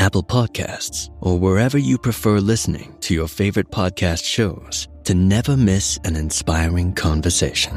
Apple Podcasts, or wherever you prefer listening to your favorite podcast shows to never miss an inspiring conversation.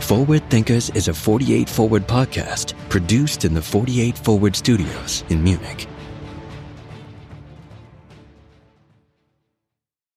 Forward Thinkers is a 48 Forward podcast produced in the 48 Forward studios in Munich.